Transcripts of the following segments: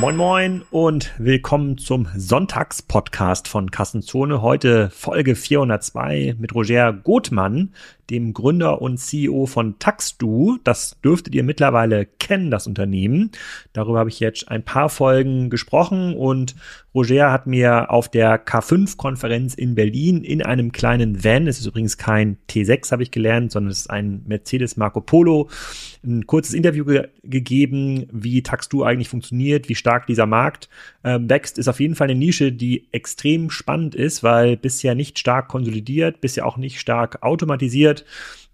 Moin Moin und willkommen zum Sonntagspodcast von Kassenzone. Heute Folge 402 mit Roger Gothmann, dem Gründer und CEO von Taxdu. Das dürftet ihr mittlerweile kennen, das Unternehmen. Darüber habe ich jetzt ein paar Folgen gesprochen und Roger hat mir auf der K5-Konferenz in Berlin in einem kleinen Van, es ist übrigens kein T6, habe ich gelernt, sondern es ist ein Mercedes Marco Polo, ein kurzes Interview ge gegeben, wie Taxdu eigentlich funktioniert, wie stark dieser Markt äh, wächst, ist auf jeden Fall eine Nische, die extrem spannend ist, weil bisher nicht stark konsolidiert, bisher auch nicht stark automatisiert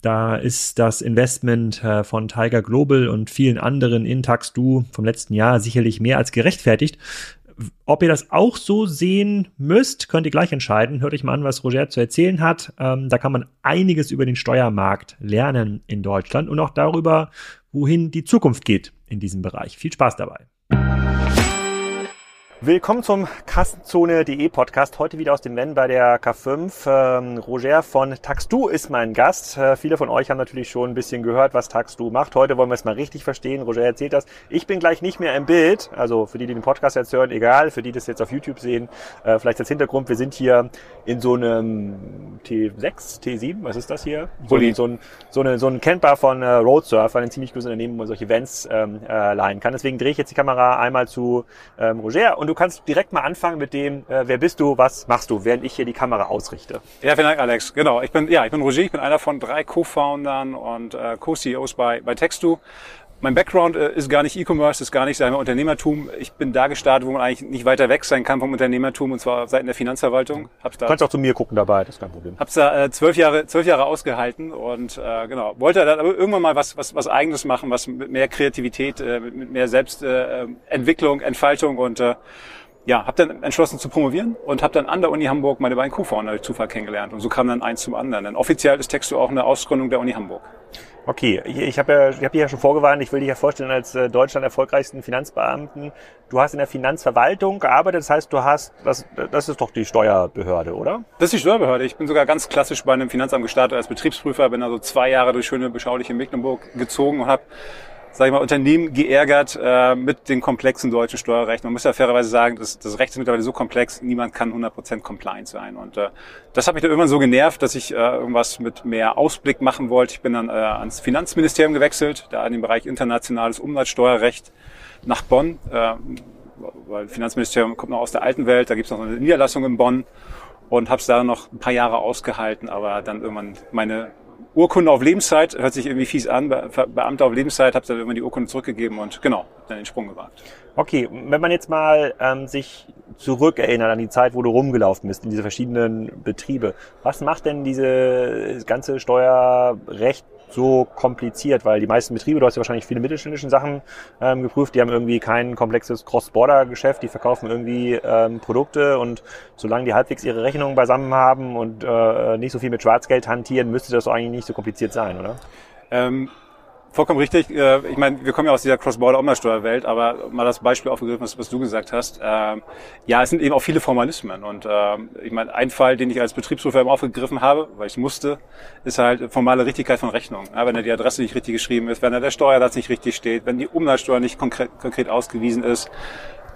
da ist das Investment äh, von Tiger Global und vielen anderen in Taxdu vom letzten Jahr sicherlich mehr als gerechtfertigt. Ob ihr das auch so sehen müsst, könnt ihr gleich entscheiden. Hört euch mal an, was Roger zu erzählen hat. Ähm, da kann man einiges über den Steuermarkt lernen in Deutschland und auch darüber, wohin die Zukunft geht in diesem Bereich. Viel Spaß dabei. Willkommen zum Kassenzone.de Podcast. Heute wieder aus dem Wenn bei der K5. Ähm, Roger von Taxdu ist mein Gast. Äh, viele von euch haben natürlich schon ein bisschen gehört, was Taxdu macht. Heute wollen wir es mal richtig verstehen. Roger erzählt das. Ich bin gleich nicht mehr im Bild. Also für die, die den Podcast jetzt hören, egal. Für die, die das jetzt auf YouTube sehen, äh, vielleicht als Hintergrund. Wir sind hier in so einem T6, T7, was ist das hier? So, so, ein, so, eine, so ein Camper von äh, Roadsurfer, ein ziemlich großes Unternehmen, wo man solche Events ähm, äh, leihen kann. Deswegen drehe ich jetzt die Kamera einmal zu ähm, Roger und du kannst direkt mal anfangen mit dem, äh, wer bist du, was machst du, während ich hier die Kamera ausrichte. Ja, vielen Dank, Alex. Genau, ich bin, ja, ich bin Roger, ich bin einer von drei Co-Foundern und äh, Co-CEOs bei, bei Textu. Mein Background äh, ist gar nicht E-Commerce, ist gar nicht sein Unternehmertum. Ich bin da gestartet, wo man eigentlich nicht weiter weg sein kann vom Unternehmertum, und zwar seitens der Finanzverwaltung. Hab's da, du kannst auch zu mir gucken dabei, das ist kein Problem. Hab's da äh, zwölf Jahre, zwölf Jahre ausgehalten und äh, genau wollte dann aber irgendwann mal was, was, was Eigenes machen, was mit mehr Kreativität, äh, mit mehr Selbstentwicklung, äh, Entfaltung und äh, ja, habe dann entschlossen zu promovieren und habe dann an der Uni Hamburg meine beiden Co-Founder durch Zufall kennengelernt. Und so kam dann eins zum anderen. Denn offiziell ist Texto auch eine Ausgründung der Uni Hamburg. Okay, ich habe ja, ich hab dich ja schon vorgewarnt, ich will dich ja vorstellen als äh, Deutschland erfolgreichsten Finanzbeamten. Du hast in der Finanzverwaltung gearbeitet, das heißt, du hast, das, das ist doch die Steuerbehörde, oder? Das ist die Steuerbehörde. Ich bin sogar ganz klassisch bei einem Finanzamt gestartet als Betriebsprüfer, bin also zwei Jahre durch schöne, beschauliche Mecklenburg gezogen und habe sage ich mal, Unternehmen geärgert äh, mit dem komplexen deutschen Steuerrecht. Man muss ja fairerweise sagen, das, das Recht ist mittlerweile so komplex, niemand kann 100% compliant sein. Und äh, das hat mich dann irgendwann so genervt, dass ich äh, irgendwas mit mehr Ausblick machen wollte. Ich bin dann äh, ans Finanzministerium gewechselt, da in den Bereich internationales Umsatzsteuerrecht nach Bonn, äh, weil Finanzministerium kommt noch aus der alten Welt, da gibt es noch eine Niederlassung in Bonn und habe es da noch ein paar Jahre ausgehalten, aber dann irgendwann meine Urkunde auf Lebenszeit, hört sich irgendwie fies an, Be Beamter auf Lebenszeit, habe dann immer die Urkunde zurückgegeben und genau, dann den Sprung gewagt. Okay, wenn man jetzt mal ähm, sich zurückerinnert an die Zeit, wo du rumgelaufen bist in diese verschiedenen Betriebe, was macht denn diese ganze Steuerrecht so kompliziert? Weil die meisten Betriebe, du hast ja wahrscheinlich viele mittelständische Sachen ähm, geprüft, die haben irgendwie kein komplexes Cross-Border-Geschäft, die verkaufen irgendwie ähm, Produkte und solange die halbwegs ihre Rechnungen beisammen haben und äh, nicht so viel mit Schwarzgeld hantieren, müsste das doch eigentlich nicht so kompliziert sein, oder? Ähm Vollkommen richtig. Äh, ich meine, wir kommen ja aus dieser Cross-Border-Umsatzsteuerwelt, aber mal das Beispiel aufgegriffen, was, du gesagt hast. Ähm, ja, es sind eben auch viele Formalismen. Und ähm, ich meine, ein Fall, den ich als Betriebsprüfer eben aufgegriffen habe, weil ich musste, ist halt formale Richtigkeit von Rechnungen. Wenn da die Adresse nicht richtig geschrieben ist, wenn da der Steuersatz nicht richtig steht, wenn die Umsatzsteuer nicht konkret, konkret ausgewiesen ist,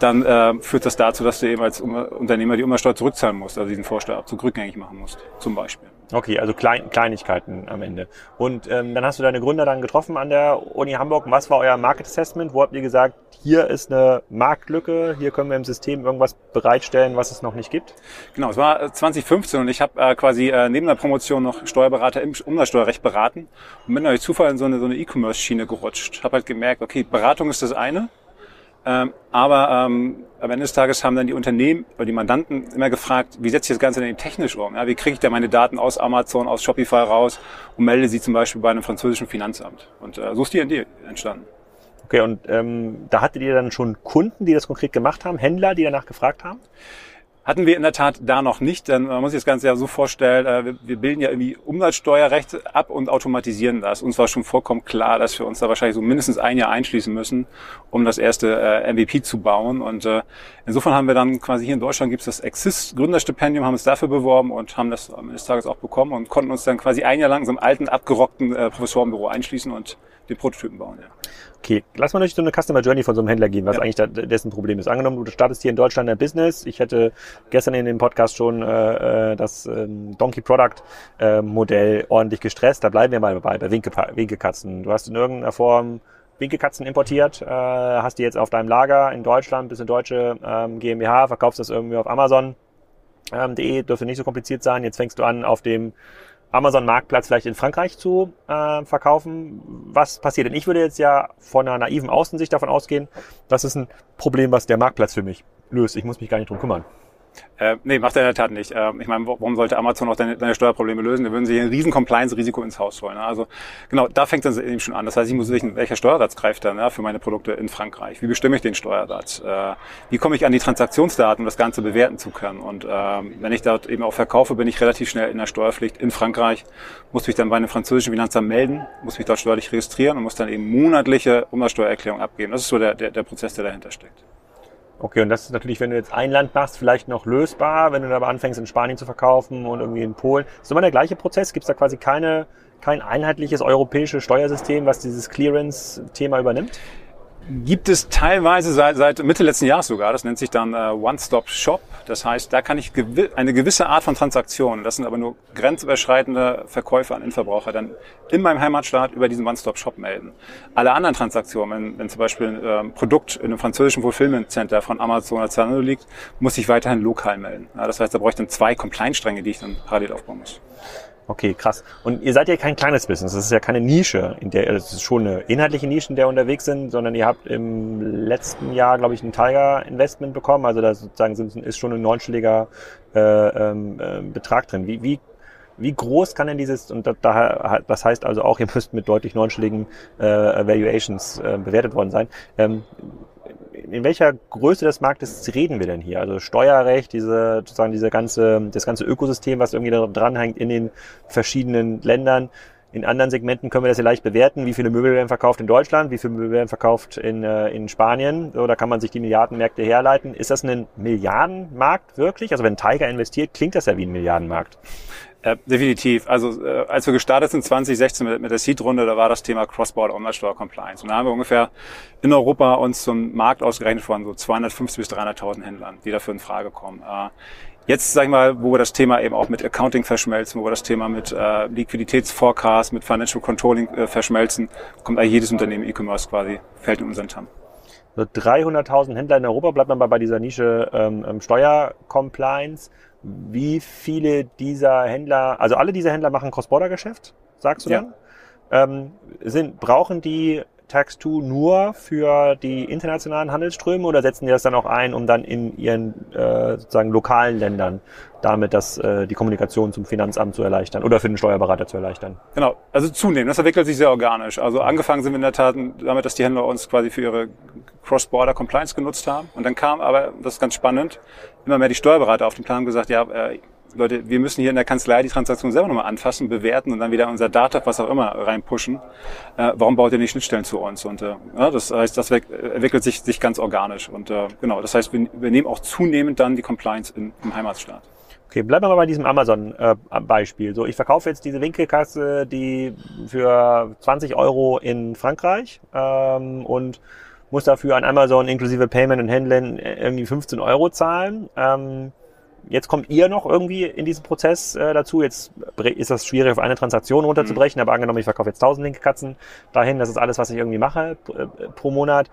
dann äh, führt das dazu, dass du eben als Unternehmer die Umsatzsteuer zurückzahlen musst, also diesen Vorsteuerabzug rückgängig machen musst, zum Beispiel. Okay, also Klein, Kleinigkeiten am Ende. Und ähm, dann hast du deine Gründer dann getroffen an der Uni Hamburg. Was war euer Market Assessment? Wo habt ihr gesagt, hier ist eine Marktlücke, hier können wir im System irgendwas bereitstellen, was es noch nicht gibt? Genau, es war 2015 äh, und ich habe äh, quasi äh, neben der Promotion noch Steuerberater im Umsatzsteuerrecht beraten und bin durch Zufall in so eine, so E-Commerce-Schiene gerutscht. Habe halt gemerkt, okay, Beratung ist das eine, ähm, aber ähm, am Ende des Tages haben dann die Unternehmen oder die Mandanten immer gefragt, wie setze ich das Ganze denn technisch um? Wie kriege ich da meine Daten aus Amazon, aus Shopify raus und melde sie zum Beispiel bei einem französischen Finanzamt? Und äh, so ist die Idee entstanden. Okay, und ähm, da hattet ihr dann schon Kunden, die das konkret gemacht haben, Händler, die danach gefragt haben? Hatten wir in der Tat da noch nicht, denn man muss sich das Ganze ja so vorstellen, äh, wir bilden ja irgendwie Umsatzsteuerrecht ab und automatisieren das. Uns war schon vollkommen klar, dass wir uns da wahrscheinlich so mindestens ein Jahr einschließen müssen, um das erste äh, MVP zu bauen. Und äh, insofern haben wir dann quasi hier in Deutschland gibt es das Exist Gründerstipendium, haben uns dafür beworben und haben das am Ende des Tages auch bekommen und konnten uns dann quasi ein Jahr lang in so einem alten, abgerockten Professorenbüro einschließen und die Prototypen bauen. Ja. Okay, lass mal durch so eine Customer Journey von so einem Händler gehen, was ja. eigentlich da, dessen Problem ist. Angenommen, du startest hier in Deutschland ein Business. Ich hätte gestern in dem Podcast schon äh, äh das ähm, Donkey Product äh, Modell ordentlich gestresst. Da bleiben wir mal bei, bei Winke, Winkekatzen. Du hast in irgendeiner Form Winkekatzen importiert, äh, hast die jetzt auf deinem Lager in Deutschland, bist eine deutsche ähm, GmbH, verkaufst das irgendwie auf Amazon. Ähm, .de dürfte nicht so kompliziert sein. Jetzt fängst du an, auf dem Amazon-Marktplatz vielleicht in Frankreich zu äh, verkaufen. Was passiert? Denn ich würde jetzt ja von einer naiven Außensicht davon ausgehen, das ist ein Problem, was der Marktplatz für mich löst. Ich muss mich gar nicht drum kümmern. Äh, nee, macht er in der Tat nicht. Äh, ich meine, warum sollte Amazon auch deine, deine Steuerprobleme lösen? Da würden sie ein riesen Compliance-Risiko ins Haus holen. Ne? Also genau, da fängt es eben schon an. Das heißt, ich muss wissen, welcher Steuersatz greift dann ja, für meine Produkte in Frankreich? Wie bestimme ich den Steuersatz? Äh, wie komme ich an die Transaktionsdaten, um das Ganze bewerten zu können? Und äh, wenn ich dort eben auch verkaufe, bin ich relativ schnell in der Steuerpflicht in Frankreich, muss mich dann bei einem französischen Finanzamt melden, muss mich dort steuerlich registrieren und muss dann eben monatliche Umsatzsteuererklärung abgeben. Das ist so der, der, der Prozess, der dahinter steckt. Okay, und das ist natürlich, wenn du jetzt ein Land machst, vielleicht noch lösbar, wenn du aber anfängst in Spanien zu verkaufen und irgendwie in Polen. Ist immer der gleiche Prozess? Gibt es da quasi keine, kein einheitliches europäisches Steuersystem, was dieses Clearance-Thema übernimmt? Gibt es teilweise seit, seit Mitte letzten Jahres sogar. Das nennt sich dann äh, One-Stop-Shop. Das heißt, da kann ich gewi eine gewisse Art von Transaktionen, das sind aber nur grenzüberschreitende Verkäufe an Endverbraucher, dann in meinem Heimatstaat über diesen One-Stop-Shop melden. Alle anderen Transaktionen, wenn, wenn zum Beispiel ein äh, Produkt in einem französischen Fulfillment Center von Amazon oder Zalando liegt, muss ich weiterhin lokal melden. Ja, das heißt, da brauche ich dann zwei Compliance-Stränge, die ich dann parallel aufbauen muss. Okay, krass. Und ihr seid ja kein kleines Business. Das ist ja keine Nische, in der, es ist schon eine inhaltliche Nische, in der unterwegs sind, sondern ihr habt im letzten Jahr, glaube ich, ein Tiger Investment bekommen. Also da sozusagen ist schon ein neunstelliger äh, ähm, äh, Betrag drin. Wie, wie, wie groß kann denn dieses, und da, das heißt also auch, ihr müsst mit deutlich neunstelligen äh, Valuations äh, bewertet worden sein. Ähm, in welcher Größe des Marktes reden wir denn hier? Also Steuerrecht, diese, sozusagen diese ganze, das ganze Ökosystem, was irgendwie dranhängt in den verschiedenen Ländern. In anderen Segmenten können wir das ja leicht bewerten. Wie viele Möbel werden verkauft in Deutschland? Wie viele Möbel werden verkauft in, äh, in Spanien? So, da kann man sich die Milliardenmärkte herleiten. Ist das ein Milliardenmarkt wirklich? Also wenn Tiger investiert, klingt das ja wie ein Milliardenmarkt. Äh, definitiv. Also äh, als wir gestartet sind 2016 mit, mit der Seed-Runde, da war das Thema Cross-Border Umsatzsteuer Compliance. Und da haben wir ungefähr in Europa uns zum Markt ausgerechnet von so 250 bis 300.000 Händlern, die dafür in Frage kommen. Äh, jetzt, sag ich mal, wo wir das Thema eben auch mit Accounting verschmelzen, wo wir das Thema mit äh, Liquiditätsforecast, mit Financial Controlling äh, verschmelzen, kommt eigentlich jedes Unternehmen E-Commerce quasi, fällt in unseren TAM. So 300.000 Händler in Europa, bleibt man bei dieser Nische ähm, ähm Steuercompliance. Wie viele dieser Händler, also alle diese Händler machen Cross-Border-Geschäft, sagst du dann? Ähm, sind, brauchen die Tax2 nur für die internationalen Handelsströme oder setzen die das dann auch ein, um dann in ihren äh, sozusagen lokalen Ländern damit das, äh, die Kommunikation zum Finanzamt zu erleichtern oder für den Steuerberater zu erleichtern? Genau, also zunehmend. Das entwickelt sich sehr organisch. Also angefangen sind wir in der Tat damit, dass die Händler uns quasi für ihre Cross-Border Compliance genutzt haben. Und dann kam aber, das ist ganz spannend, immer mehr die Steuerberater auf den Plan und gesagt, ja, äh, Leute, wir müssen hier in der Kanzlei die Transaktion selber nochmal anfassen, bewerten und dann wieder unser Data, was auch immer, reinpushen. Äh, warum baut ihr nicht Schnittstellen zu uns? Und äh, das heißt, das entwickelt sich, sich ganz organisch. Und äh, genau, das heißt, wir, nehmen auch zunehmend dann die Compliance in, im Heimatstaat. Okay, bleiben wir mal bei diesem Amazon-Beispiel. so, ich verkaufe jetzt diese Winkelkasse, die für 20 Euro in Frankreich ähm, und muss dafür an Amazon inklusive Payment und Handling irgendwie 15 Euro zahlen. Ähm, Jetzt kommt ihr noch irgendwie in diesen Prozess äh, dazu. Jetzt ist das schwierig, auf eine Transaktion runterzubrechen, mhm. aber angenommen, ich verkaufe jetzt 1000 Linkkatzen dahin, das ist alles, was ich irgendwie mache äh, pro Monat.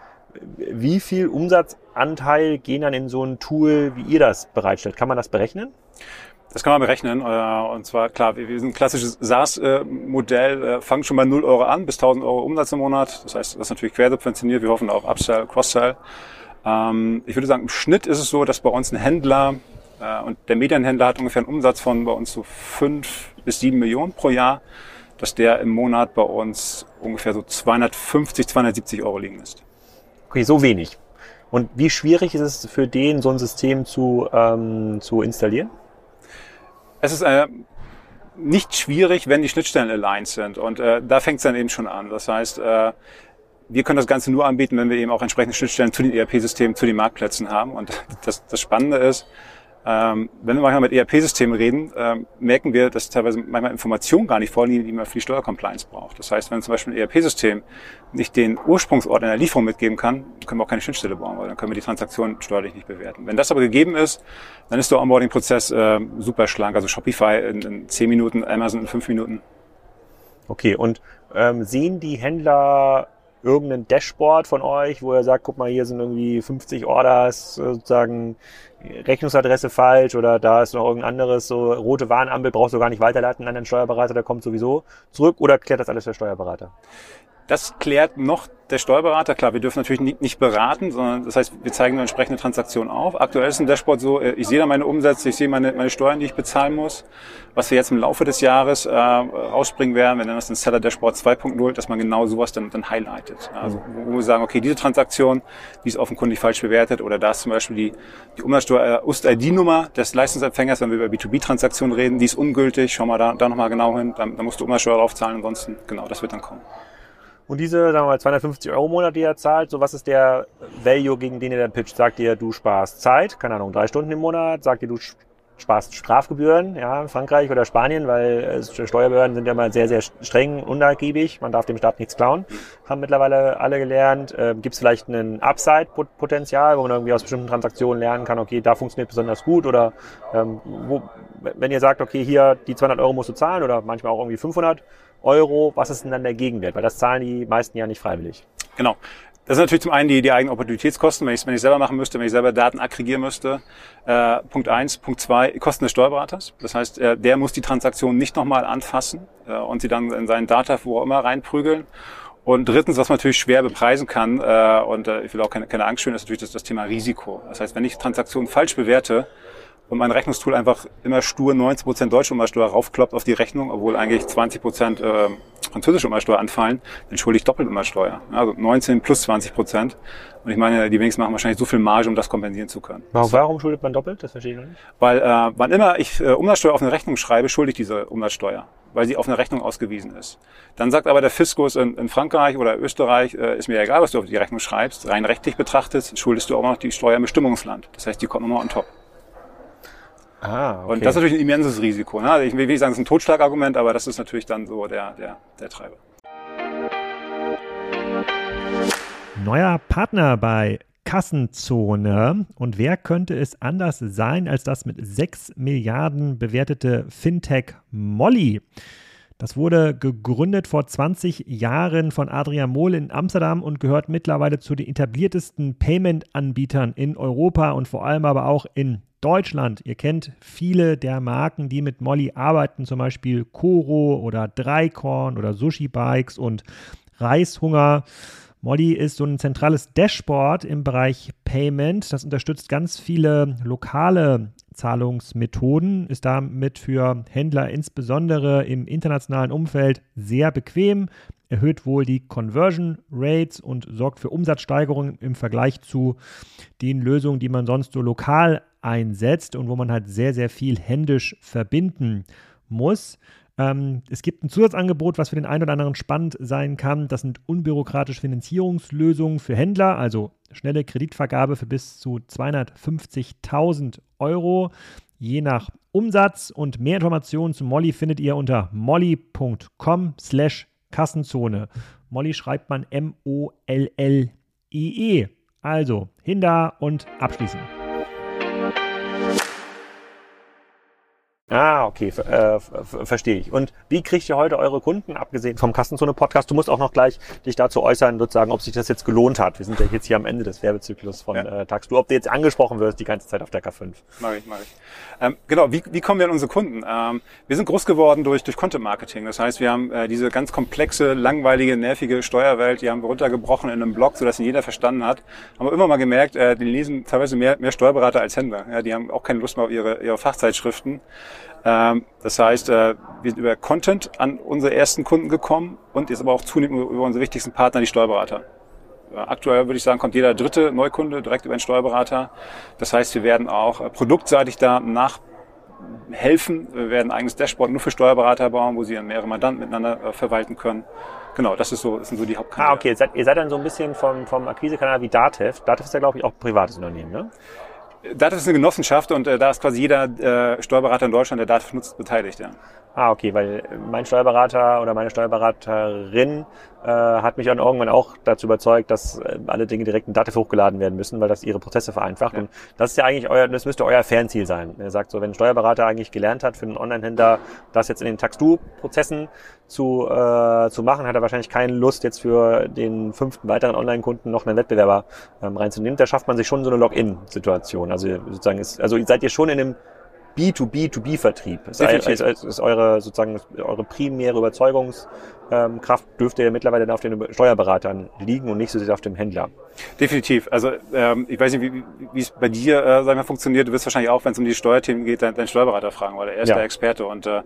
Wie viel Umsatzanteil gehen dann in so ein Tool, wie ihr das bereitstellt? Kann man das berechnen? Das kann man berechnen. Äh, und zwar, klar, wir sind ein klassisches SaaS-Modell, äh, fangen schon bei 0 Euro an bis 1000 Euro Umsatz im Monat. Das heißt, das ist natürlich quersubventioniert. Wir hoffen auf Upsell, Cross-Sell. Ähm, ich würde sagen, im Schnitt ist es so, dass bei uns ein Händler und der Medienhändler hat ungefähr einen Umsatz von bei uns so fünf bis sieben Millionen pro Jahr, dass der im Monat bei uns ungefähr so 250, 270 Euro liegen ist. Okay, so wenig. Und wie schwierig ist es für den, so ein System zu, ähm, zu installieren? Es ist äh, nicht schwierig, wenn die Schnittstellen aligned sind. Und äh, da fängt es dann eben schon an. Das heißt, äh, wir können das Ganze nur anbieten, wenn wir eben auch entsprechende Schnittstellen zu den ERP-Systemen, zu den Marktplätzen haben. Und das, das Spannende ist, Ähm, wenn wir manchmal mit ERP-Systemen reden, ähm, merken wir, dass teilweise manchmal Informationen gar nicht vorliegen, die man für die Steuercompliance braucht. Das heißt, wenn zum Beispiel ein ERP-System nicht den Ursprungsort in der Lieferung mitgeben kann, können wir auch keine Schnittstelle bauen, weil dann können wir die Transaktion steuerlich nicht bewerten. Wenn das aber gegeben ist, dann ist der Onboarding-Prozess äh, super schlank. Also Shopify in, in 10 Minuten, Amazon in 5 Minuten. Okay, und ähm, sehen die Händler irgendein Dashboard von euch, wo ihr sagt, guck mal, hier sind irgendwie 50 Orders, sozusagen Rechnungsadresse falsch oder da ist noch irgendein anderes, so rote Warnampel brauchst du gar nicht weiterleiten an den Steuerberater, der kommt sowieso zurück oder klärt das alles der Steuerberater? Das klärt noch der Steuerberater. Klar, wir dürfen natürlich nicht, nicht beraten, sondern das heißt, wir zeigen eine entsprechende Transaktion auf. Aktuell ist ein Dashboard so, äh, ich sehe da meine Umsätze, ich sehe meine, meine Steuern, die ich bezahlen muss. Was wir jetzt im Laufe des Jahres äh, rausbringen werden, wir nennen das ein Seller Dashboard 2.0, dass man genau sowas dann, dann highlightet. Also wo wir sagen, okay, diese Transaktion, die ist offenkundig falsch bewertet oder da ist zum Beispiel die, die Umsatzsteuer äh, UST-ID-Nummer des Leistungsempfängers, wenn wir über B2B-Transaktionen reden, die ist ungültig, schau mal da, da nochmal genau hin, dann, dann musst du Umsatzsteuer draufzahlen, ansonsten, genau, das wird dann kommen. Und diese, sagen wir mal, 250 Euro im Monat, die ihr zahlt, so was ist der Value, gegen den ihr dann pitcht? Sagt ihr, du sparst Zeit, keine Ahnung, drei Stunden im Monat? Sagt ihr, du sparst Strafgebühren, ja, in Frankreich oder Spanien, weil äh, Steuerbehörden sind ja mal sehr, sehr streng, unnachgiebig. Man darf dem Staat nichts klauen. Haben mittlerweile alle gelernt. Äh, Gibt es vielleicht ein Upside-Potenzial, wo man irgendwie aus bestimmten Transaktionen lernen kann, okay, da funktioniert besonders gut oder ähm, wo, wenn ihr sagt, okay, hier die 200 Euro musst du zahlen oder manchmal auch irgendwie 500, Euro, was ist denn dann der Gegenwert? Weil das zahlen die meisten ja nicht freiwillig. Genau. Das ist natürlich zum einen die, die eigenen Opportunitätskosten, wenn ich es wenn ich selber machen müsste, wenn ich selber Daten aggregieren müsste. Äh, Punkt eins, Punkt zwei, Kosten des Steuerberaters. Das heißt, äh, der muss die Transaktion nicht nochmal anfassen äh, und sie dann in seinen Data, wo auch immer, reinprügeln. Und drittens, was man natürlich schwer bepreisen kann, äh, und äh, ich will auch keine, keine Angst schüren, ist natürlich das, das Thema Risiko. Das heißt, wenn ich Transaktionen falsch bewerte, und mein Rechnungstool einfach immer stur 90% deutsche Umsatzsteuer raufkloppt auf die Rechnung, obwohl eigentlich 20% äh, französische Umsatzsteuer anfallen, dann schulde ich doppelt Umsatzsteuer. Also 19 plus 20%. Und ich meine, die wenigsten machen wahrscheinlich so viel Marge, um das kompensieren zu können. Warum, warum schuldet man doppelt? Das verstehe ich noch nicht. Weil äh, wann immer ich äh, Umsatzsteuer auf eine Rechnung schreibe, schulde ich diese Umsatzsteuer weil sie auf eine Rechnung ausgewiesen ist. Dann sagt aber der Fiskus in, in Frankreich oder Österreich, äh, ist mir egal, was du auf die Rechnung schreibst, rein rechtlich betrachtet, schuldest du auch noch die Steuer im Bestimmungsland. Das heißt, die kommt nochmal on top. Ah, okay. Und das ist natürlich ein immenses Risiko. Ne? Ich will nicht sagen, es ist ein Totschlagargument, aber das ist natürlich dann so der, der, der Treiber. Neuer Partner bei Kassenzone. Und wer könnte es anders sein als das mit 6 Milliarden bewertete Fintech Molly? Das wurde gegründet vor 20 Jahren von Adrian Mohl in Amsterdam und gehört mittlerweile zu den etabliertesten Payment-Anbietern in Europa und vor allem aber auch in Deutschland. Ihr kennt viele der Marken, die mit Molly arbeiten, zum Beispiel Koro oder Dreikorn oder Sushi Bikes und Reishunger. Molly ist so ein zentrales Dashboard im Bereich Payment. Das unterstützt ganz viele lokale Zahlungsmethoden, ist damit für Händler insbesondere im internationalen Umfeld sehr bequem, erhöht wohl die Conversion Rates und sorgt für Umsatzsteigerungen im Vergleich zu den Lösungen, die man sonst so lokal einsetzt und wo man halt sehr, sehr viel händisch verbinden muss. Ähm, es gibt ein Zusatzangebot, was für den einen oder anderen spannend sein kann. Das sind unbürokratische Finanzierungslösungen für Händler, also schnelle Kreditvergabe für bis zu 250.000 Euro, je nach Umsatz. Und mehr Informationen zu Molly findet ihr unter molly.com slash Kassenzone. Molly schreibt man M-O-L-L-I-E. Also, hin da und abschließen. Ah, okay, äh, verstehe ich. Und wie kriegt ihr heute eure Kunden, abgesehen vom Kassenzone-Podcast? Du musst auch noch gleich dich dazu äußern, sozusagen, ob sich das jetzt gelohnt hat. Wir sind ja jetzt hier am Ende des Werbezyklus von ja. äh, Taxdu. Ob du jetzt angesprochen wirst die ganze Zeit auf der K5. Mach ich, mach ich. Ähm, genau, wie, wie kommen wir an unsere Kunden? Ähm, wir sind groß geworden durch, durch Content-Marketing. Das heißt, wir haben äh, diese ganz komplexe, langweilige, nervige Steuerwelt, die haben wir runtergebrochen in einem Blog, sodass ihn jeder verstanden hat. Haben wir immer mal gemerkt, äh, die lesen teilweise mehr, mehr Steuerberater als Händler. Ja, die haben auch keine Lust mehr auf ihre, ihre Fachzeitschriften. Ähm, das heißt, äh, wir sind über Content an unsere ersten Kunden gekommen und jetzt aber auch zunehmend über unsere wichtigsten Partner, die Steuerberater. Aktuell würde ich sagen, kommt jeder dritte Neukunde direkt über einen Steuerberater. Das heißt, wir werden auch äh, produktseitig da nachhelfen. Wir werden ein eigenes Dashboard nur für Steuerberater bauen, wo sie dann mehrere Mandanten miteinander äh, verwalten können. Genau, das, ist so, das sind so die Hauptkanäle. Ah, okay. Ihr seid, dann so ein bisschen vom, vom Akquisekanal wie Datev. Datev ist ja, glaube ich, auch ein privates Unternehmen, ne? Dativ ist eine Genossenschaft und äh, da ist quasi jeder äh, Steuerberater in Deutschland, der Dativ nutzt, beteiligt. Ja. Ah, okay, weil mein Steuerberater oder meine Steuerberaterin äh, hat mich dann irgendwann auch dazu überzeugt, dass äh, alle Dinge direkt in Dativ hochgeladen werden müssen, weil das ihre Prozesse vereinfacht. Ja. Und das ist ja eigentlich euer, das müsste euer Fernziel sein. Er sagt so, wenn ein Steuerberater eigentlich gelernt hat für einen Online-Händler, das jetzt in den Tax-Do-Prozessen zu, äh, zu machen, hat er wahrscheinlich keine Lust, jetzt für den fünften weiteren Online-Kunden noch einen Wettbewerber ähm, reinzunehmen. Da schafft man sich schon so eine Login-Situation. Also sozusagen ist, also seid ihr schon in einem B2B2B-Vertrieb. Ist, ist, ist, eure sozusagen eure primäre Überzeugungskraft ähm, dürfte ja mittlerweile auf den Steuerberatern liegen und nicht so sehr auf dem Händler. Definitiv. Also ähm, ich weiß nicht, wie, wie es bei dir äh, sag mal, funktioniert. Du wirst wahrscheinlich auch, wenn es um die Steuerthemen geht, deinen dein Steuerberater fragen, weil er ist ja. der Experte und äh,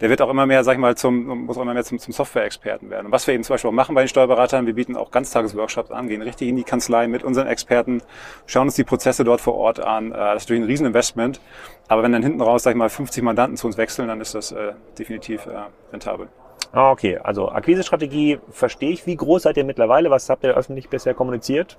der wird auch immer mehr, sag ich mal, zum muss auch immer mehr zum, zum Software-Experten werden. Und was wir eben zum Beispiel auch machen bei den Steuerberatern, wir bieten auch Ganztagesworkshops an, gehen richtig in die Kanzlei mit unseren Experten, schauen uns die Prozesse dort vor Ort an. Äh, das ist natürlich ein Rieseninvestment. Aber wenn dann hinten raus, sag ich mal, 50 Mandanten zu uns wechseln, dann ist das äh, definitiv äh, rentabel. Ah, okay. Also Akquisestrategie verstehe ich. Wie groß seid ihr mittlerweile? Was habt ihr öffentlich bisher kommuniziert?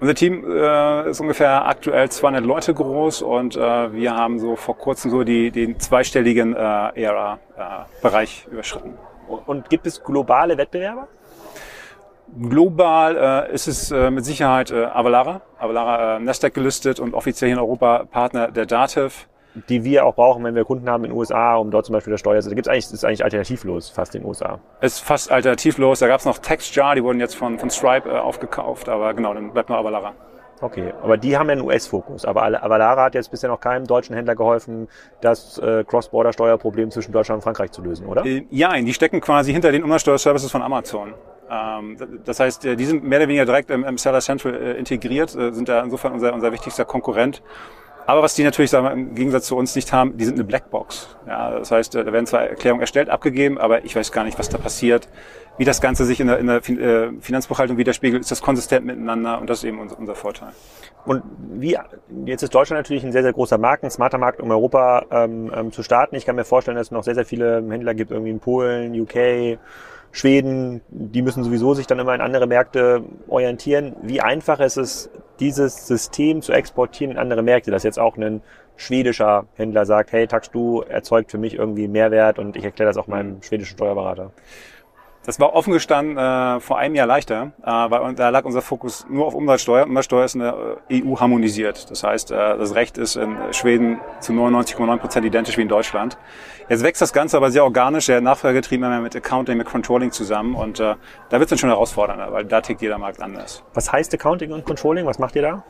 Unser Team äh, ist ungefähr aktuell 200 Leute groß und äh, wir haben so vor kurzem so die, den zweistelligen äh, ERA-Bereich äh, überschritten. Und gibt es globale Wettbewerber? Global äh, ist es äh, mit Sicherheit äh, Avalara. Avalara äh, Nasdaq gelistet und offiziell hier in Europa Partner der Dativ. Die wir auch brauchen, wenn wir Kunden haben in den USA, um dort zum Beispiel der Steuer. Also da gibt's eigentlich, ist eigentlich alternativlos fast in den USA. Es ist fast alternativlos. Da gab's noch TextJar, die wurden jetzt von, von Stripe äh, aufgekauft, aber genau, dann bleibt nur Avalara. Okay, aber die haben ja einen US-Fokus. Aber Avalara hat jetzt bisher noch keinem deutschen Händler geholfen, das äh, Cross-Border-Steuerproblem zwischen Deutschland und Frankreich zu lösen, oder? Äh, ja, die stecken quasi hinter den Umsatzsteuerservices von Amazon. Ähm, das heißt, äh, die sind mehr oder weniger direkt im, Seller Central äh, integriert, äh, sind da insofern unser, unser wichtigster Konkurrent. Aber was die natürlich sagen wir, im Gegensatz zu uns nicht haben, die sind eine Blackbox. Ja, das heißt, da werden zwar Erklärungen erstellt, abgegeben, aber ich weiß gar nicht, was da passiert, wie das Ganze sich in der, in der Finanzbuchhaltung widerspiegelt, ist das konsistent miteinander und das ist eben unser, unser Vorteil. Und wie, jetzt ist Deutschland natürlich ein sehr, sehr großer Markt, ein smarter Markt, um Europa ähm, ähm, zu starten. Ich kann mir vorstellen, dass es noch sehr, sehr viele Händler gibt, irgendwie in Polen, UK, Schweden, die müssen sowieso sich dann immer in andere Märkte orientieren. Wie einfach ist es, dieses System zu exportieren in andere Märkte, dass jetzt auch ein schwedischer Händler sagt, hey, TaxDu erzeugt für mich irgendwie Mehrwert und ich erkläre das auch meinem schwedischen Steuerberater. Das war offen gestanden äh, vor einem Jahr leichter, äh, weil da lag unser Fokus nur auf Umsatzsteuer. Umsatzsteuer ist eine äh, EU harmonisiert. Das heißt, äh, das Recht ist in Schweden zu 99,9 Prozent identisch wie in Deutschland. Jetzt wächst das Ganze aber sehr organisch, sehr nachfolgetrieben immer mit Accounting, mit Controlling zusammen und äh, da wird es dann schon herausfordernder, weil da tickt jeder Markt anders. Was heißt Accounting und Controlling? Was macht ihr da?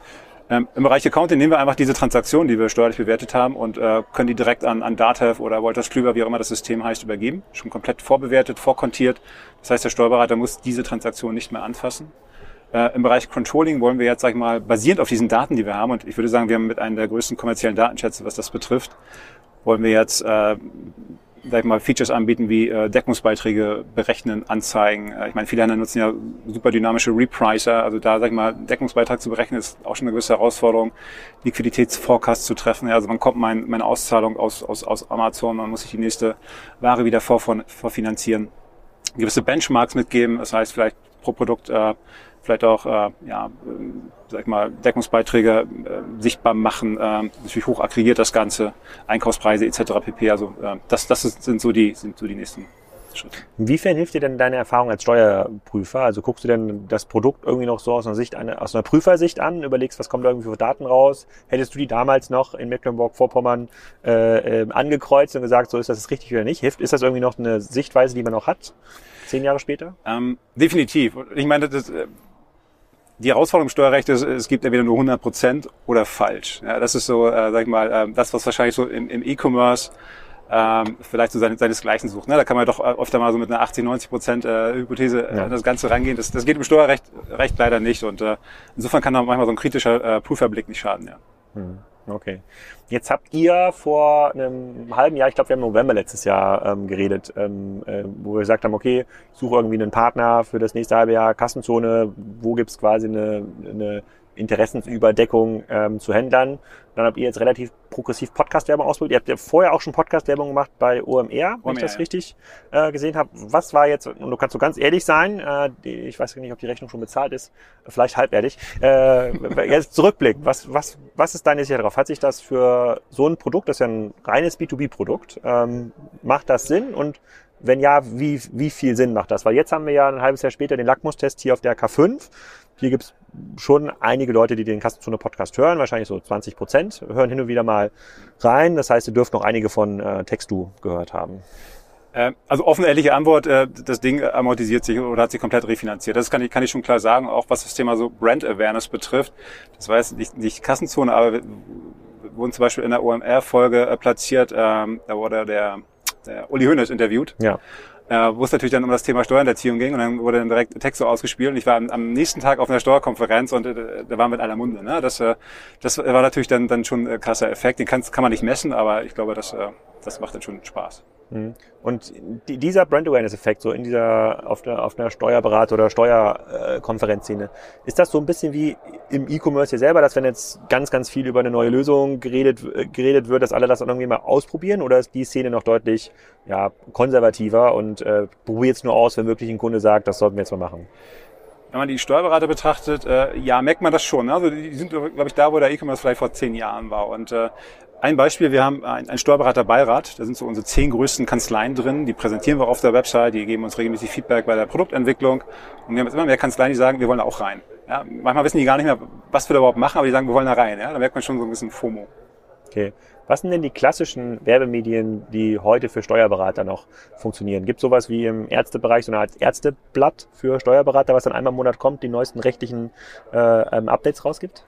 Ähm, Im Bereich Accounting nehmen wir einfach diese Transaktionen, die wir steuerlich bewertet haben und äh, können die direkt an, an Datev oder Wolters Klüber, wie auch immer das System heißt, übergeben. Schon komplett vorbewertet, vorkontiert. Das heißt, der Steuerberater muss diese Transaktion nicht mehr anfassen. Äh, Im Bereich Controlling wollen wir jetzt, sag ich mal, basierend auf diesen Daten, die wir haben, und ich würde sagen, wir haben mit einem der größten kommerziellen Datenschätze, was das betrifft, wollen wir jetzt äh, sag ich mal, Features anbieten wie äh, Deckungsbeiträge berechnen, anzeigen. Äh, ich meine, viele Händler nutzen ja super dynamische Repricer. Also da, sag ich mal, Deckungsbeitrag zu berechnen, ist auch schon eine gewisse Herausforderung, Liquiditätsforecast zu treffen. Ja, also wann kommt mein, meine Auszahlung aus, aus, aus Amazon, man muss sich die nächste Ware wieder vorfinanzieren. Gewisse Benchmarks mitgeben, das heißt vielleicht pro Produkt äh, vielleicht auch äh, ja, sag ich mal, Deckungsbeiträge äh, sichtbar machen, äh, natürlich hoch aggregiert das Ganze, Einkaufspreise etc. pp. Also äh, das, das sind so die sind so die nächsten Schritte. Inwiefern hilft dir denn deine Erfahrung als Steuerprüfer? Also guckst du denn das Produkt irgendwie noch so aus einer Sicht, aus einer Prüfersicht an, überlegst, was kommt da irgendwie für Daten raus? Hättest du die damals noch in Mecklenburg-Vorpommern äh, äh, angekreuzt und gesagt, so ist das richtig oder nicht? Hilft, ist das irgendwie noch eine Sichtweise, die man noch hat? Zehn Jahre später? Ähm, definitiv. Ich meine, das, äh, die Herausforderung im Steuerrecht ist, es gibt entweder nur 100 Prozent oder falsch. Ja, das ist so, äh, sag ich mal, äh, das, was wahrscheinlich so im, im E-Commerce ähm, vielleicht so seine, seinesgleichen sucht. Ne? Da kann man doch öfter mal so mit einer 80, 90 Prozent äh, Hypothese äh, ja. das Ganze rangehen. Das, das geht im Steuerrecht recht leider nicht. Und äh, insofern kann da manchmal so ein kritischer äh, Prüferblick nicht schaden. Ja. Hm. Okay. Jetzt habt ihr vor einem halben Jahr, ich glaube, wir haben im November letztes Jahr ähm, geredet, ähm, äh, wo wir gesagt haben, okay, ich suche irgendwie einen Partner für das nächste halbe Jahr Kassenzone. Wo gibt's quasi eine, eine Interessensüberdeckung ähm, zu Händlern. Dann habt ihr jetzt relativ progressiv Podcast-Werbung ausprobiert. Ihr habt ja vorher auch schon Podcast-Werbung gemacht bei OMR, wenn OMR, ich das richtig äh, gesehen habe. Was war jetzt, und du kannst so ganz ehrlich sein, äh, ich weiß nicht, ob die Rechnung schon bezahlt ist, vielleicht halbehrlich, äh, jetzt zurückblicken, was, was, was ist deine Sicht darauf? Hat sich das für so ein Produkt, das ist ja ein reines B2B-Produkt, ähm, macht das Sinn und wenn ja, wie, wie viel Sinn macht das? Weil jetzt haben wir ja ein halbes Jahr später den Lackmustest hier auf der K5. Hier gibt's schon einige Leute, die den Kassenzone Podcast hören, wahrscheinlich so 20 Prozent, hören hin und wieder mal rein. Das heißt, ihr dürft noch einige von äh, Textu gehört haben. Äh, Also offene, ehrliche Antwort, äh, das Ding amortisiert sich oder hat sich komplett refinanziert. Das kann ich, kann ich schon klar sagen, auch was das Thema so Brand Awareness betrifft. Das war jetzt nicht, nicht Kassenzone, aber wir wurden zum Beispiel in der OMR-Folge äh, platziert, ähm, da wurde der, der Uli Hoeneß interviewt. Ja. äh, wo es natürlich dann um das Thema Steuerhinterziehung ging und dann wurde dann direkt Text so ausgespielt und ich war am, am nächsten Tag auf einer Steuerkonferenz und äh, da war mit aller Munde. Ne? Das, äh, das war natürlich dann, dann schon ein krasser Effekt. Den kann man nicht messen, aber ich glaube, das, äh, das macht dann schon Spaß. Mhm. Und die, dieser Brand Awareness-Effekt, so in dieser, auf der, auf einer Steuerberater- oder Steuerkonferenzszene, ist das so ein bisschen wie im E-Commerce hier selber, dass wenn jetzt ganz, ganz viel über eine neue Lösung geredet, geredet wird, dass alle das irgendwie mal ausprobieren? Oder ist die Szene noch deutlich ja, konservativer und äh, probiert es nur aus, wenn wirklich ein Kunde sagt, das sollten wir jetzt mal machen? Wenn man die Steuerberater betrachtet, äh, ja, merkt man das schon. Ne? Also die sind, glaube ich, da, wo der E-Commerce vielleicht vor zehn Jahren war. Und äh, ein Beispiel, wir haben ein, ein Steuerberaterbeirat, da sind so unsere zehn größten Kanzleien drin, die präsentieren wir auf der Website, die geben uns regelmäßig Feedback bei der Produktentwicklung. Und wir haben jetzt immer mehr Kanzleien, die sagen, wir wollen da auch rein. Ja, manchmal wissen die gar nicht mehr, was wir da überhaupt machen, aber die sagen, wir wollen da rein. Ja? Da merkt man schon so ein bisschen FOMO. Okay. Was sind denn die klassischen Werbemedien, die heute für Steuerberater noch funktionieren? Gibt sowas wie im Ärztebereich so eine Art Ärzteblatt für Steuerberater, was dann einmal im Monat kommt, die neuesten rechtlichen äh, ähm, Updates rausgibt?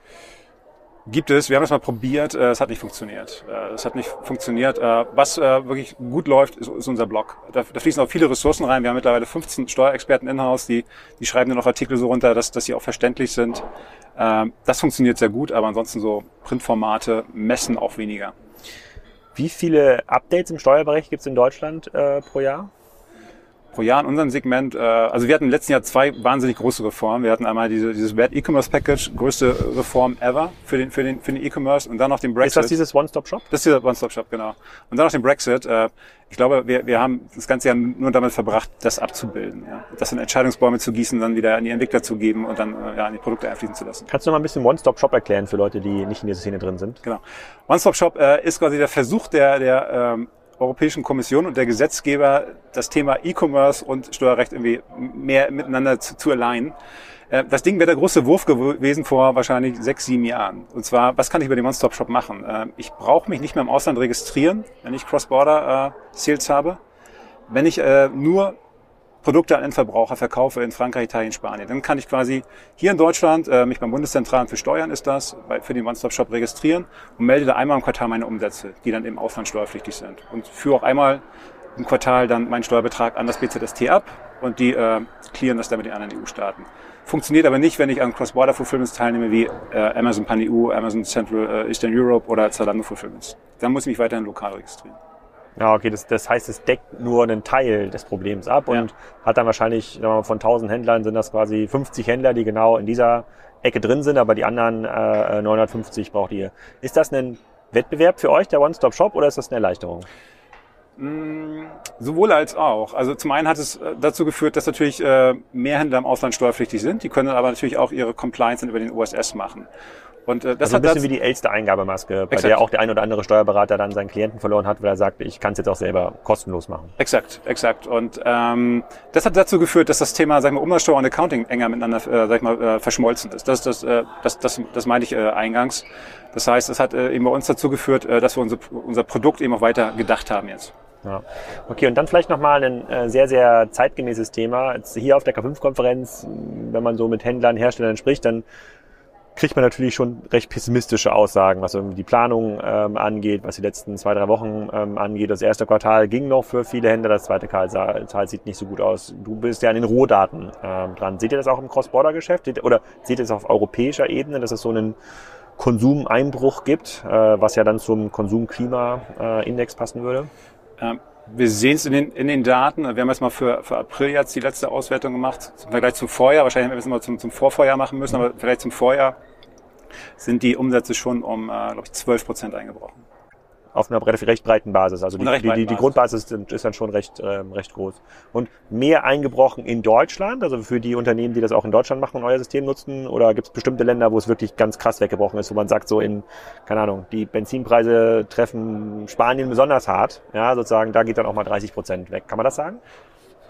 Gibt es. Wir haben das mal probiert. äh, Es hat nicht funktioniert. Äh, Es hat nicht funktioniert. Äh, Was äh, wirklich gut läuft, ist, ist unser Blog. Da, da fließen auch viele Ressourcen rein. Wir haben mittlerweile 15 Steuerexperten in-house, die, die schreiben dann noch Artikel so runter, dass, dass sie auch verständlich sind. Ähm, Das funktioniert sehr gut, aber ansonsten so Printformate messen auch weniger. Wie viele Updates im Steuerbereich gibt es in Deutschland äh, pro Jahr? Pro Jahr in unserem Segment, äh, also wir hatten im letzten Jahr zwei wahnsinnig große Reformen. Wir hatten einmal diese, dieses Wert E-Commerce Package, größte Reform ever für den für den für den E-Commerce und dann noch den Brexit. Ist das dieses One-Stop-Shop? Das ist dieser One-Stop-Shop, genau. Und dann noch den Brexit. Äh, ich glaube, wir, wir haben das ganze Jahr nur damit verbracht, das abzubilden. Ja? Das in Entscheidungsbäume zu gießen, dann wieder an die Entwickler zu geben und dann äh, ja, an die Produkte einfließen zu lassen. Kannst du noch mal ein bisschen One-Stop-Shop erklären für Leute, die nicht in dieser Szene drin sind? Genau. One-Stop-Shop äh, ist quasi der Versuch der, der ähm, Europäischen Kommission und der Gesetzgeber, das Thema E-Commerce und Steuerrecht irgendwie mehr miteinander zu, zu alignen. Äh, Das Ding wäre der große Wurf gewesen vor wahrscheinlich sechs, sieben Jahren. Und zwar, was kann ich über den One-Stop-Shop machen? Äh, Ich brauche mich nicht mehr im Ausland registrieren, wenn ich Cross-Border-Sales habe. Wenn ich äh, nur Produkte an Endverbraucher verkaufe in Frankreich, Italien, Spanien, dann kann ich quasi hier in Deutschland äh, mich beim Bundeszentralen für Steuern ist das, bei, für den One-Stop-Shop registrieren und melde da einmal im Quartal meine Umsätze, die dann im Ausland steuerpflichtig sind. Und führe auch einmal im Quartal dann meinen Steuerbetrag an das BZST ab und die äh, clearen das dann mit den anderen EU-Staaten. Funktioniert aber nicht, wenn ich an Cross-Border-Fulfillments teilnehme wie äh, Amazon Pan-EU, Amazon Central äh, Eastern Europe oder Zalando Fulfillments. Dann muss ich mich weiterhin lokal registrieren. Ja, okay, das, das heißt, es deckt nur einen Teil des Problems ab und hat dann wahrscheinlich, sagen wir mal, von 1000 Händlern sind das quasi 50 Händler, die genau in dieser Ecke drin sind, aber die anderen äh, 950 braucht ihr. Ist das ein Wettbewerb für euch, der One-Stop-Shop, oder ist das eine Erleichterung? Sowohl als auch. Also zum einen hat es äh, dazu geführt, dass natürlich äh, mehr Händler im Ausland steuerpflichtig sind. Die können aber natürlich auch ihre Compliance über den OSS machen. Und äh, das Also ein hat bisschen wie die älteste Eingabemaske, bei Exakt. der auch der ein oder andere Steuerberater dann seinen Klienten verloren hat, weil er sagte, ich kann es jetzt auch selber kostenlos machen. Exakt, exakt. Und ähm, das hat dazu geführt, dass das Thema, sag ich mal, Umsatzsteuer und Accounting enger miteinander, äh, sag ich mal, äh, verschmolzen ist. Das, das, äh, das, das, das meinte ich äh, eingangs. Das heißt, es hat äh, eben bei uns dazu geführt, äh, dass wir unser, unser Produkt eben auch weiter gedacht haben jetzt. Ja. Okay, und dann vielleicht nochmal ein äh, sehr, sehr zeitgemäßes Thema. Jetzt hier auf der K5-Konferenz, wenn man so mit Händlern, Herstellern spricht, dann kriegt man natürlich schon recht pessimistische Aussagen, was die Planung ähm, angeht, was die letzten zwei, drei Wochen ähm, angeht. Das erste Quartal ging noch für viele Händler, das zweite Quartal sieht nicht so gut aus. Du bist ja an den Rohdaten ähm, dran. Seht ihr das auch im Cross-Border-Geschäft? Oder seht ihr das auf europäischer Ebene, dass es so einen Konsumeinbruch gibt, äh, was ja dann zum Konsumklima-Index passen würde? Ähm, wir sehen es in den, in den Daten. Wir haben jetzt mal für, für April jetzt die letzte Auswertung gemacht. Im Vergleich zum Vorjahr. Wahrscheinlich hätten wir es mal zum, zum Vorvorjahr machen müssen, aber vielleicht zum Vorjahr sind die Umsätze schon um, äh, glaube ich, 12 Prozent eingebrochen auf einer recht breiten Basis. Also die, die, die, die Grundbasis ist dann schon recht, ähm, recht groß. Und mehr eingebrochen in Deutschland, also für die Unternehmen, die das auch in Deutschland machen und euer System nutzen? Oder gibt es bestimmte Länder, wo es wirklich ganz krass weggebrochen ist, wo man sagt, so in, keine Ahnung, die Benzinpreise treffen Spanien besonders hart, ja, sozusagen, da geht dann auch mal 30 Prozent weg. Kann man das sagen?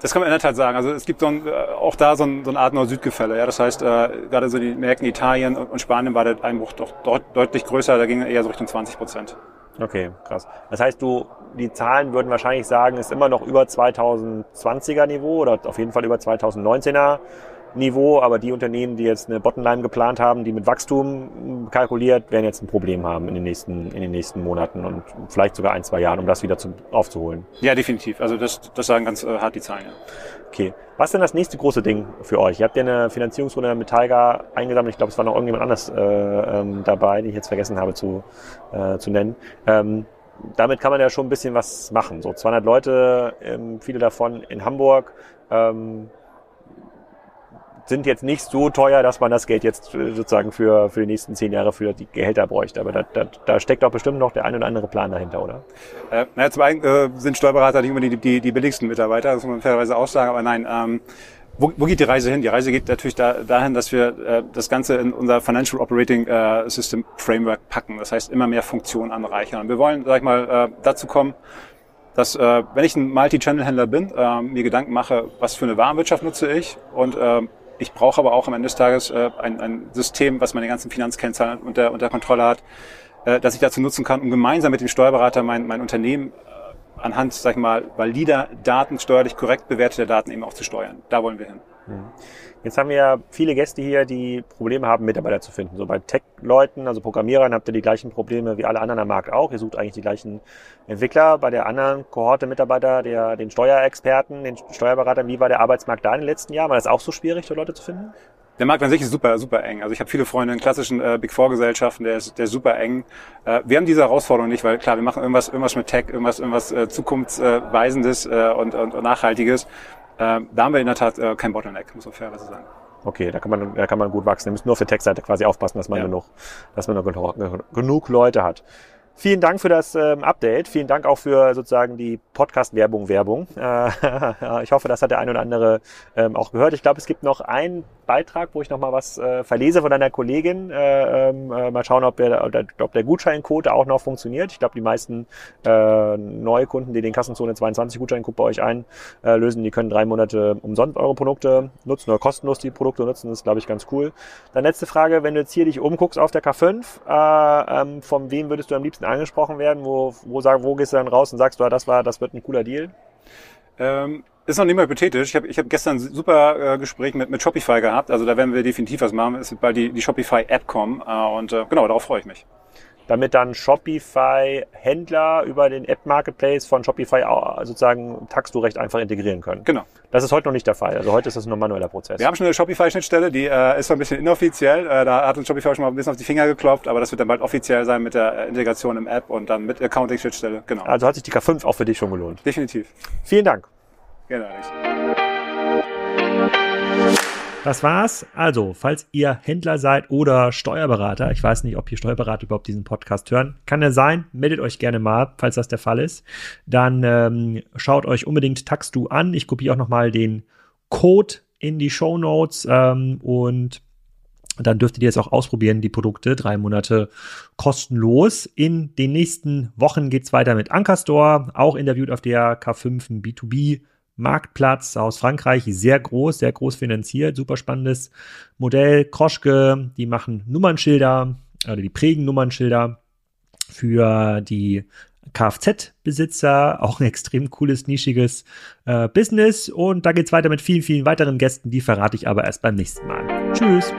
Das kann man in der Tat sagen. Also es gibt so ein, äh, auch da so, ein, so eine Art Nord-Süd-Gefälle. Ja? Das heißt, äh, gerade so die Märkten Italien und Spanien war der Einbruch doch dort deutlich größer. Da ging er eher so Richtung 20 Prozent. Okay, krass. Das heißt, du, die Zahlen würden wahrscheinlich sagen, ist immer noch über 2020er Niveau oder auf jeden Fall über 2019er Niveau, aber die Unternehmen, die jetzt eine Bottomline geplant haben, die mit Wachstum kalkuliert, werden jetzt ein Problem haben in den nächsten, in den nächsten Monaten und vielleicht sogar ein, zwei Jahren, um das wieder zu, aufzuholen. Ja, definitiv. Also das, das sagen ganz äh, hart die Zahlen. Ja. Okay. Was ist denn das nächste große Ding für euch? Ihr habt ja eine Finanzierungsrunde mit Tiger eingesammelt. Ich glaube, es war noch irgendjemand anders äh, ähm, dabei, den ich jetzt vergessen habe zu, äh, zu nennen. Ähm, damit kann man ja schon ein bisschen was machen. So 200 Leute, ähm, viele davon in Hamburg. Ähm, sind jetzt nicht so teuer, dass man das Geld jetzt äh, sozusagen für, für die nächsten zehn Jahre für die Gehälter bräuchte. Aber da, da, da steckt doch bestimmt noch der ein oder andere Plan dahinter, oder? Äh, naja, zum einen äh, sind Steuerberater nicht immer die, die, die billigsten Mitarbeiter, das muss man fairerweise auch sagen, aber nein, ähm, wo, wo geht die Reise hin? Die Reise geht natürlich da, dahin, dass wir äh, das Ganze in unser Financial Operating äh, System Framework packen. Das heißt, immer mehr Funktionen anreichern. Und wir wollen, sag ich mal, äh, dazu kommen, dass äh, wenn ich ein Multi-Channel-Händler bin, äh, mir Gedanken mache, was für eine Warenwirtschaft nutze ich und äh, ich brauche aber auch am Ende des Tages äh, ein, ein System, was meine ganzen Finanzkennzahlen unter, unter Kontrolle hat, äh, dass ich dazu nutzen kann, um gemeinsam mit dem Steuerberater mein, mein Unternehmen äh, anhand, sag ich mal, valider Daten, steuerlich korrekt bewerteter Daten eben auch zu steuern. Da wollen wir hin. Mhm. Jetzt haben wir ja viele Gäste hier, die Probleme haben, Mitarbeiter zu finden. So bei Tech-Leuten, also Programmierern, habt ihr die gleichen Probleme wie alle anderen am Markt auch. Ihr sucht eigentlich die gleichen Entwickler. Bei der anderen Kohorte Mitarbeiter, der, den Steuerexperten, den Steuerberatern, wie war der Arbeitsmarkt da in den letzten Jahren? War das auch so schwierig, da Leute zu finden? Der Markt an sich ist super, super eng. Also ich habe viele Freunde in klassischen äh, Big Four Gesellschaften, der ist, der ist super eng. Äh, wir haben diese Herausforderung nicht, weil klar, wir machen irgendwas, irgendwas mit Tech, irgendwas, irgendwas äh, zukunftsweisendes äh, und, und, und nachhaltiges. Äh, da haben wir in der Tat äh, kein Bottleneck, muss man fairerweise sagen. Okay, da kann man, da kann man gut wachsen. Wir müssen nur auf der Textseite quasi aufpassen, dass man ja. genug, dass man noch genug Leute hat. Vielen Dank für das ähm, Update. Vielen Dank auch für sozusagen die Podcast-Werbung, Werbung. Äh, ich hoffe, das hat der eine oder andere ähm, auch gehört. Ich glaube, es gibt noch einen Beitrag, wo ich noch mal was äh, verlese von deiner Kollegin. Äh, ähm, äh, mal schauen, ob der, ob der Gutscheincode auch noch funktioniert. Ich glaube, die meisten äh, neue Kunden, die den Kassenzone 22 Gutscheincode bei euch einlösen, die können drei Monate umsonst eure Produkte nutzen oder kostenlos die Produkte nutzen. Das ist, glaube ich, ganz cool. Dann letzte Frage, wenn du jetzt hier dich umguckst auf der K5, äh, ähm, von wem würdest du am liebsten angesprochen werden? Wo, wo, sag, wo gehst du dann raus und sagst, du, das war, das wird ein cooler Deal? Ähm ist noch nicht mal hypothetisch. Ich habe ich hab gestern ein super äh, Gespräch mit, mit Shopify gehabt. Also da werden wir definitiv was machen. Es wird bald die, die Shopify-App kommen. Äh, und äh, genau, darauf freue ich mich. Damit dann Shopify-Händler über den App-Marketplace von Shopify sozusagen Taxdu recht einfach integrieren können. Genau. Das ist heute noch nicht der Fall. Also heute ist das nur ein manueller Prozess. Wir haben schon eine Shopify-Schnittstelle, die äh, ist zwar ein bisschen inoffiziell. Äh, da hat uns Shopify schon mal ein bisschen auf die Finger geklopft, aber das wird dann bald offiziell sein mit der äh, Integration im App und dann mit Accounting-Schnittstelle. Genau. Also hat sich die K5 auch für dich schon gelohnt. Definitiv. Vielen Dank. Genau. Alex. Das war's. Also, falls ihr Händler seid oder Steuerberater, ich weiß nicht, ob ihr Steuerberater überhaupt diesen Podcast hören, kann er sein. Meldet euch gerne mal, falls das der Fall ist. Dann ähm, schaut euch unbedingt Taxdu an. Ich kopiere auch nochmal den Code in die Show Notes ähm, und dann dürftet ihr jetzt auch ausprobieren, die Produkte, drei Monate kostenlos. In den nächsten Wochen geht's weiter mit Anker Store, auch interviewt auf der K5 ein B2B Marktplatz aus Frankreich, sehr groß, sehr groß finanziert, super spannendes Modell. Kroschke, die machen Nummernschilder oder die prägen Nummernschilder für die Kfz-Besitzer, auch ein extrem cooles, nischiges äh, Business. Und da geht's weiter mit vielen, vielen weiteren Gästen, die verrate ich aber erst beim nächsten Mal. Tschüss!